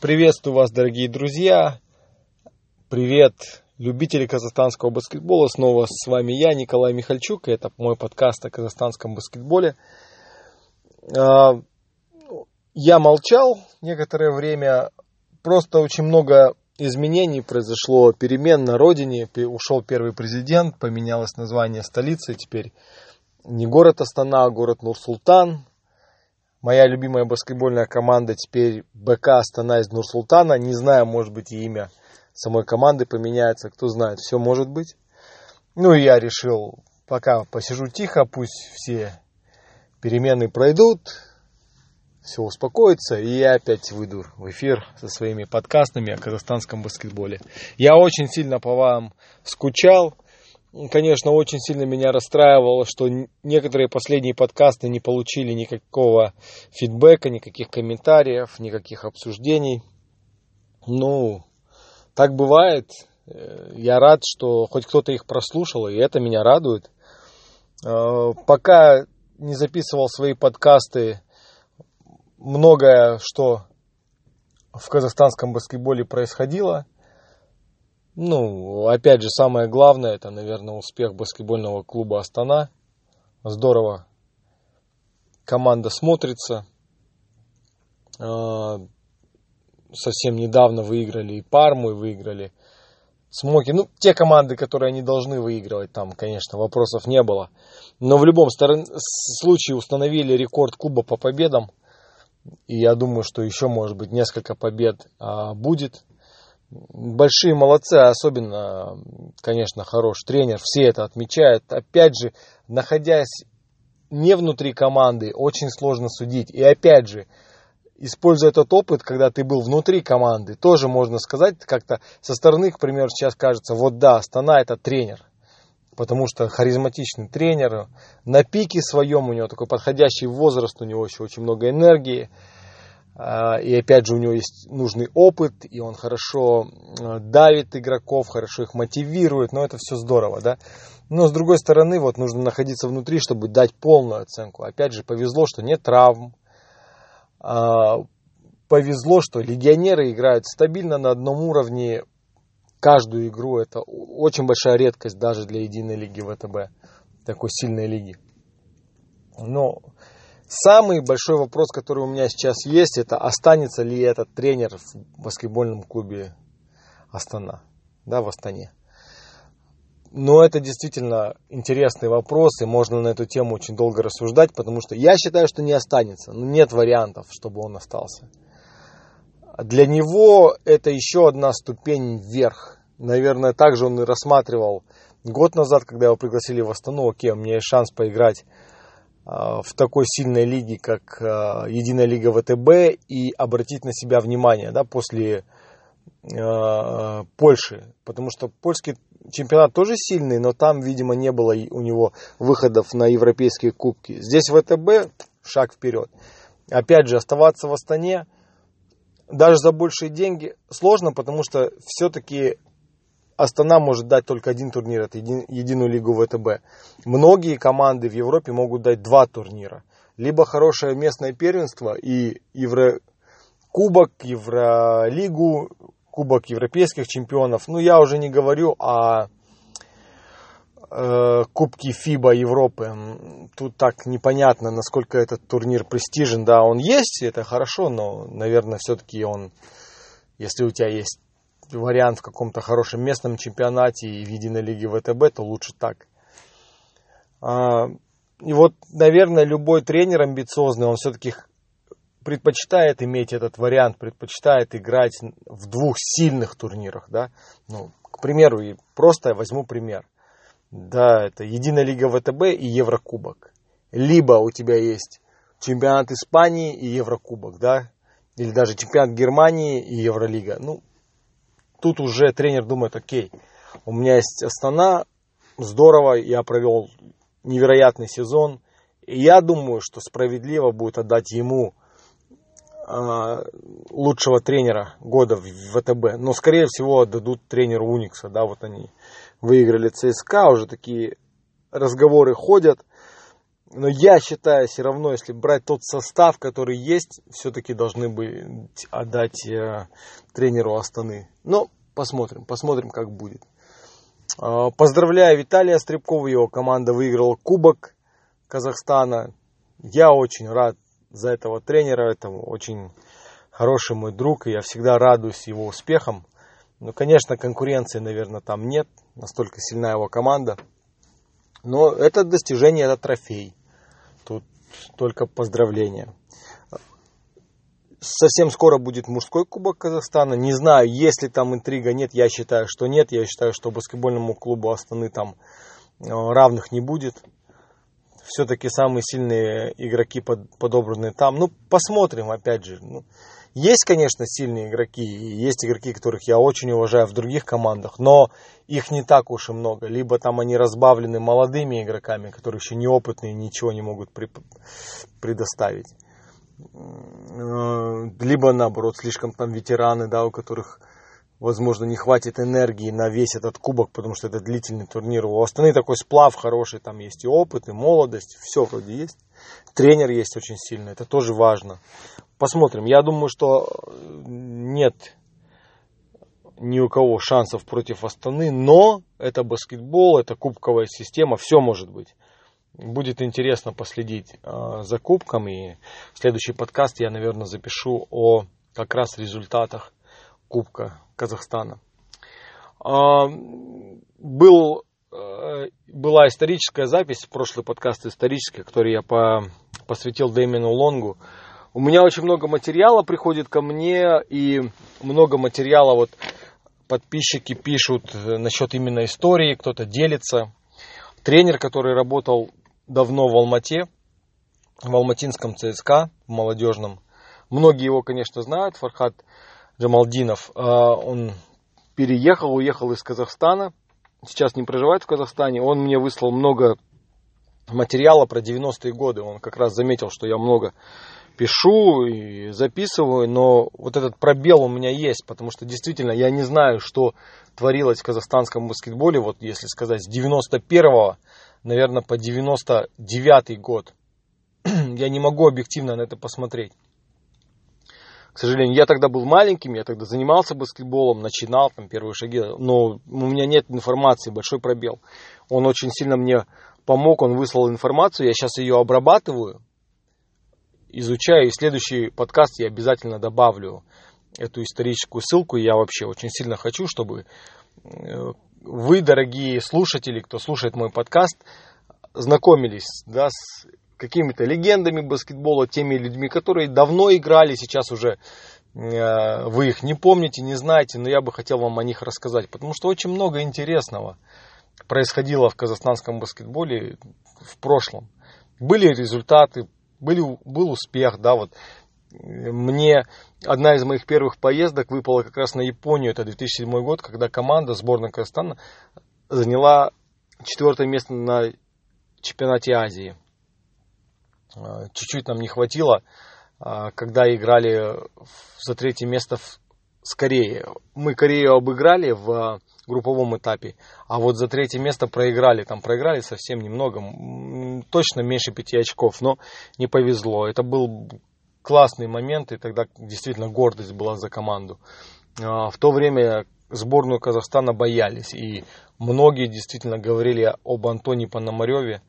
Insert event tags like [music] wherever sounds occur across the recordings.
Приветствую вас, дорогие друзья. Привет, любители казахстанского баскетбола. Снова с вами я, Николай Михальчук. И это мой подкаст о казахстанском баскетболе. А, я молчал некоторое время. Просто очень много изменений произошло, перемен на родине. Ушел первый президент, поменялось название столицы. Теперь не город Астана, а город Нур-Султан. Моя любимая баскетбольная команда теперь БК Астана из Нур-Султана. Не знаю, может быть и имя самой команды поменяется, кто знает, все может быть. Ну и я решил, пока посижу тихо, пусть все перемены пройдут, все успокоится, и я опять выйду в эфир со своими подкастами о казахстанском баскетболе. Я очень сильно по вам скучал, конечно, очень сильно меня расстраивало, что некоторые последние подкасты не получили никакого фидбэка, никаких комментариев, никаких обсуждений. Ну, так бывает. Э, я рад, что хоть кто-то их прослушал, и это меня радует. Э, пока не записывал свои подкасты, многое, что в казахстанском баскетболе происходило – ну, опять же, самое главное, это, наверное, успех баскетбольного клуба Астана. Здорово. Команда смотрится. А, совсем недавно выиграли и Парму, и выиграли Смоки. Ну, те команды, которые они должны выигрывать, там, конечно, вопросов не было. Но в любом случае установили рекорд клуба по победам. И я думаю, что еще, может быть, несколько побед а, будет большие молодцы, особенно, конечно, хороший тренер, все это отмечают. Опять же, находясь не внутри команды, очень сложно судить. И опять же, используя этот опыт, когда ты был внутри команды, тоже можно сказать, как-то со стороны, к примеру, сейчас кажется, вот да, Астана это тренер. Потому что харизматичный тренер, на пике своем у него такой подходящий возраст, у него еще очень много энергии. А, и опять же у него есть нужный опыт, и он хорошо а, давит игроков, хорошо их мотивирует, но это все здорово, да. Но с другой стороны, вот нужно находиться внутри, чтобы дать полную оценку. Опять же, повезло, что нет травм. А, повезло, что легионеры играют стабильно на одном уровне каждую игру. Это очень большая редкость даже для единой лиги ВТБ, такой сильной лиги. Но Самый большой вопрос, который у меня сейчас есть, это останется ли этот тренер в баскетбольном клубе Астана, да, в Астане. Но это действительно интересный вопрос, и можно на эту тему очень долго рассуждать, потому что я считаю, что не останется. Но нет вариантов, чтобы он остался. Для него это еще одна ступень вверх. Наверное, также он и рассматривал год назад, когда его пригласили в Астану, окей, у меня есть шанс поиграть в такой сильной лиге, как а, Единая лига ВТБ, и обратить на себя внимание да, после а, Польши. Потому что польский чемпионат тоже сильный, но там, видимо, не было у него выходов на европейские кубки. Здесь ВТБ шаг вперед. Опять же, оставаться в Астане даже за большие деньги сложно, потому что все-таки Астана может дать только один турнир, это еди, единую лигу ВТБ. Многие команды в Европе могут дать два турнира. Либо хорошее местное первенство и Еврокубок, Евролигу, Кубок европейских чемпионов. Ну, я уже не говорю о э, Кубке ФИБА Европы. Тут так непонятно, насколько этот турнир престижен. Да, он есть, это хорошо, но, наверное, все-таки он, если у тебя есть вариант в каком-то хорошем местном чемпионате и в единой лиге ВТБ, то лучше так. А, и вот, наверное, любой тренер амбициозный, он все-таки предпочитает иметь этот вариант, предпочитает играть в двух сильных турнирах, да. Ну, к примеру, и просто я возьму пример. Да, это Единая лига ВТБ и Еврокубок. Либо у тебя есть чемпионат Испании и Еврокубок, да, или даже чемпионат Германии и Евролига. Ну, тут уже тренер думает, окей, у меня есть Астана, здорово, я провел невероятный сезон. И я думаю, что справедливо будет отдать ему э, лучшего тренера года в ВТБ. Но, скорее всего, отдадут тренеру Уникса. Да, вот они выиграли ЦСКА, уже такие разговоры ходят. Но я считаю, все равно, если брать тот состав, который есть, все-таки должны бы отдать э, тренеру Астаны. Но посмотрим, посмотрим, как будет. Э, поздравляю Виталия Стребкова, его команда выиграла Кубок Казахстана. Я очень рад за этого тренера, это очень хороший мой друг, и я всегда радуюсь его успехам. Но, конечно, конкуренции, наверное, там нет, настолько сильна его команда. Но это достижение, это трофей. Тут только поздравления. Совсем скоро будет мужской кубок Казахстана. Не знаю, есть ли там интрига, нет. Я считаю, что нет. Я считаю, что баскетбольному клубу Астаны там э, равных не будет. Все-таки самые сильные игроки подобраны там. Ну, посмотрим, опять же. Есть, конечно, сильные игроки, и есть игроки, которых я очень уважаю в других командах, но их не так уж и много. Либо там они разбавлены молодыми игроками, которые еще неопытные, ничего не могут при, предоставить. Либо наоборот, слишком там ветераны, да, у которых возможно, не хватит энергии на весь этот кубок, потому что это длительный турнир. У Астаны такой сплав хороший, там есть и опыт, и молодость, все вроде есть. Тренер есть очень сильный, это тоже важно. Посмотрим. Я думаю, что нет ни у кого шансов против Астаны, но это баскетбол, это кубковая система, все может быть. Будет интересно последить э, за кубком, и следующий подкаст я, наверное, запишу о как раз результатах Кубка Казахстана. Э, был, э, была историческая запись, прошлый подкаст исторический, который я по, посвятил Дэмину Лонгу. У меня очень много материала приходит ко мне, и много материала вот подписчики пишут насчет именно истории, кто-то делится. Тренер, который работал давно в Алмате, в Алматинском ЦСКА, в молодежном. Многие его, конечно, знают, Фархат Джамалдинов. А, он переехал, уехал из Казахстана, сейчас не проживает в Казахстане. Он мне выслал много материала про 90-е годы. Он как раз заметил, что я много пишу и записываю, но вот этот пробел у меня есть, потому что действительно я не знаю, что творилось в казахстанском баскетболе, вот если сказать, с 91 наверное, по 99 год. [clears throat] я не могу объективно на это посмотреть. К сожалению, я тогда был маленьким, я тогда занимался баскетболом, начинал там первые шаги, но у меня нет информации, большой пробел. Он очень сильно мне помог, он выслал информацию, я сейчас ее обрабатываю, изучаю, и следующий подкаст я обязательно добавлю эту историческую ссылку. Я вообще очень сильно хочу, чтобы э, вы, дорогие слушатели, кто слушает мой подкаст, знакомились да, с какими-то легендами баскетбола, теми людьми, которые давно играли, сейчас уже э, вы их не помните, не знаете, но я бы хотел вам о них рассказать, потому что очень много интересного происходило в казахстанском баскетболе в прошлом. Были результаты, были, был успех, да, вот мне одна из моих первых поездок выпала как раз на Японию, это 2007 год, когда команда сборная Казахстана заняла четвертое место на чемпионате Азии. А, чуть-чуть нам не хватило, а, когда играли за третье место с Кореей. Мы Корею обыграли в групповом этапе, а вот за третье место проиграли. Там проиграли совсем немного, точно меньше пяти очков, но не повезло. Это был классный момент, и тогда действительно гордость была за команду. А, в то время сборную Казахстана боялись, и многие действительно говорили об Антоне Пономареве,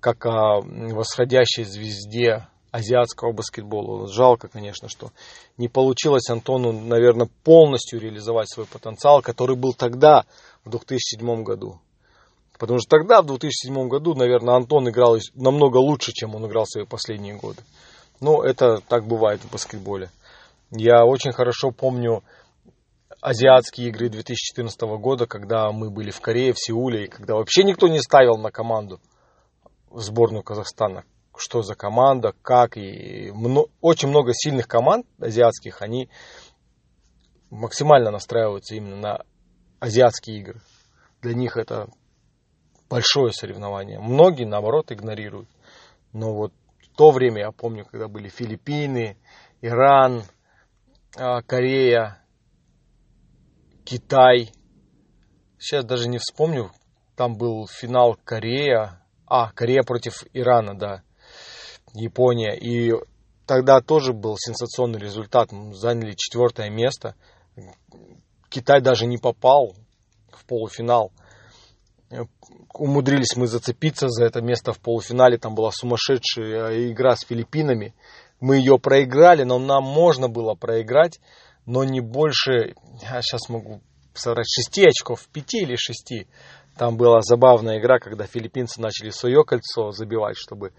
как о восходящей звезде азиатского баскетбола. Жалко, конечно, что не получилось Антону, наверное, полностью реализовать свой потенциал, который был тогда, в 2007 году. Потому что тогда, в 2007 году, наверное, Антон играл намного лучше, чем он играл в свои последние годы. Ну, это так бывает в баскетболе. Я очень хорошо помню азиатские игры 2014 года, когда мы были в Корее, в Сеуле, и когда вообще никто не ставил на команду в сборную Казахстана что за команда, как. И очень много сильных команд азиатских, они максимально настраиваются именно на азиатские игры. Для них это большое соревнование. Многие, наоборот, игнорируют. Но вот в то время, я помню, когда были Филиппины, Иран, а, Корея, Китай. Сейчас даже не вспомню. Там был финал Корея. А, Корея против Ирана, да. Япония. И тогда тоже был сенсационный результат. Мы заняли четвертое место. Китай даже не попал в полуфинал. Умудрились мы зацепиться за это место в полуфинале. Там была сумасшедшая игра с Филиппинами. Мы ее проиграли, но нам можно было проиграть, но не больше, я сейчас могу соврать, 6 очков, 5 или 6. Там была забавная игра, когда филиппинцы начали свое кольцо забивать, чтобы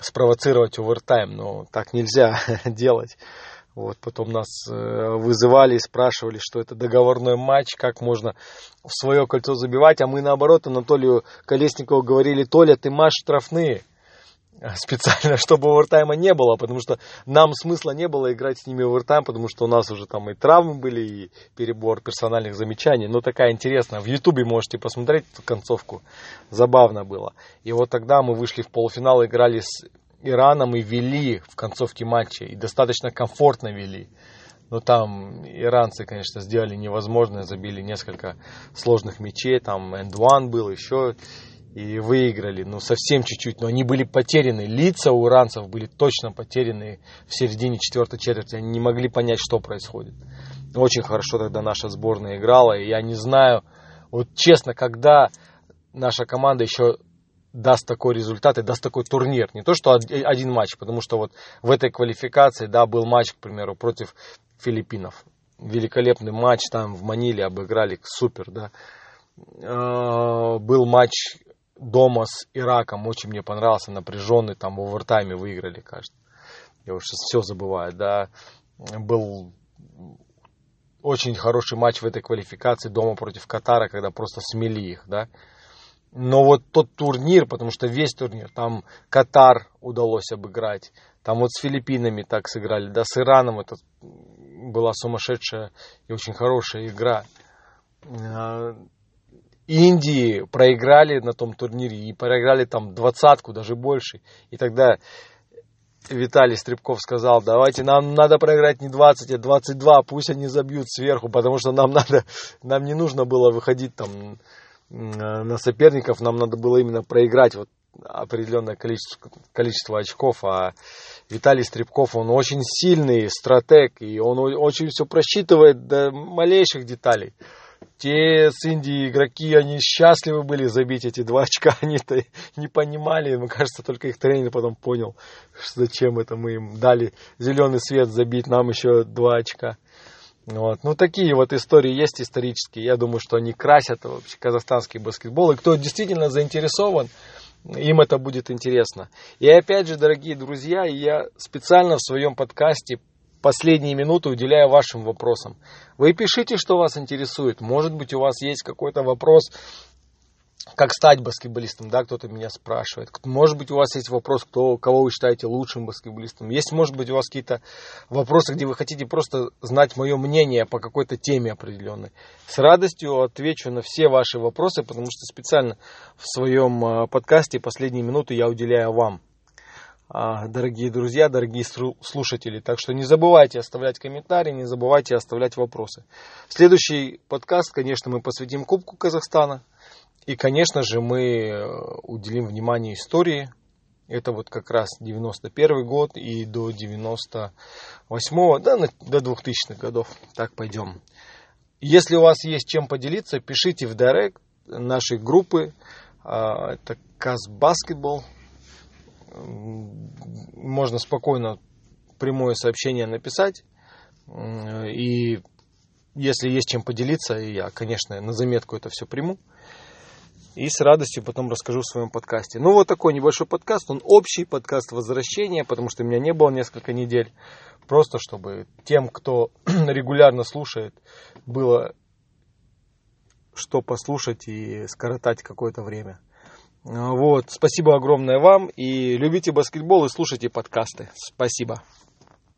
спровоцировать овертайм, но так нельзя [laughs] делать. Вот, потом нас э, вызывали и спрашивали, что это договорной матч, как можно в свое кольцо забивать, а мы наоборот Анатолию Колесникову говорили, Толя, ты маш штрафные [laughs] специально, чтобы овертайма не было, потому что нам смысла не было играть с ними овертайм, потому что у нас уже там и травмы были, и перебор персональных замечаний. Но такая интересная. В Ютубе можете посмотреть эту концовку. Забавно было. И вот тогда мы вышли в полуфинал, играли с Ираном и вели в концовке матча. И достаточно комфортно вели. Но там иранцы, конечно, сделали невозможное, забили несколько сложных мячей, там end one был, еще и выиграли, ну совсем чуть-чуть, но они были потеряны, лица у иранцев были точно потеряны в середине четвертой четверти, они не могли понять, что происходит. Очень хорошо тогда наша сборная играла, и я не знаю, вот честно, когда наша команда еще даст такой результат и даст такой турнир. Не то, что один матч, потому что вот в этой квалификации, да, был матч, к примеру, против Филиппинов. Великолепный матч там в Маниле обыграли, супер, да. А, был матч дома с Ираком очень мне понравился, напряженный, там в овертайме выиграли, кажется. Я уже все забываю, да. Был очень хороший матч в этой квалификации дома против Катара, когда просто смели их, да. Но вот тот турнир, потому что весь турнир, там Катар удалось обыграть, там вот с Филиппинами так сыграли, да, с Ираном это была сумасшедшая и очень хорошая игра. Индии проиграли на том турнире и проиграли там двадцатку, даже больше. И тогда Виталий Стребков сказал, давайте нам надо проиграть не 20, а 22, пусть они забьют сверху, потому что нам [laughs] надо, нам не нужно было выходить там на соперников, нам надо было именно проиграть вот определенное количество, количество очков, а Виталий Стребков, он очень сильный стратег, и он очень все просчитывает до малейших деталей те с Индии игроки, они счастливы были забить эти два очка, [laughs] они-то не понимали, мне кажется, только их тренер потом понял, зачем это мы им дали зеленый свет забить нам еще два очка. Вот. Ну, такие вот истории есть исторические. Я думаю, что они красят вообще казахстанский баскетбол. И кто действительно заинтересован, им это будет интересно. И опять же, дорогие друзья, я специально в своем подкасте последние минуты уделяю вашим вопросам. Вы пишите, что вас интересует. Может быть, у вас есть какой-то вопрос, как стать баскетболистом, да, кто-то меня спрашивает. Может быть, у вас есть вопрос, кто, кого вы считаете лучшим баскетболистом. Есть, может быть, у вас какие-то вопросы, где вы хотите просто знать мое мнение по какой-то теме определенной. С радостью отвечу на все ваши вопросы, потому что специально в своем э, подкасте последние минуты я уделяю вам. А, дорогие друзья, дорогие слушатели. Так что не забывайте оставлять комментарии, не забывайте оставлять вопросы. Следующий подкаст, конечно, мы посвятим Кубку Казахстана. И, конечно же, мы э, уделим внимание истории. Это вот как раз 91 год и до 98 да, до 2000-х годов. Так пойдем. Если у вас есть чем поделиться, пишите в директ нашей группы. А, это Казбаскетбол можно спокойно прямое сообщение написать. И если есть чем поделиться, я, конечно, на заметку это все приму. И с радостью потом расскажу в своем подкасте. Ну, вот такой небольшой подкаст. Он общий подкаст возвращения, потому что меня не было несколько недель. Просто чтобы тем, кто [clears throat] регулярно слушает, было что послушать и скоротать какое-то время. Вот. Спасибо огромное вам. И любите баскетбол и слушайте подкасты. Спасибо.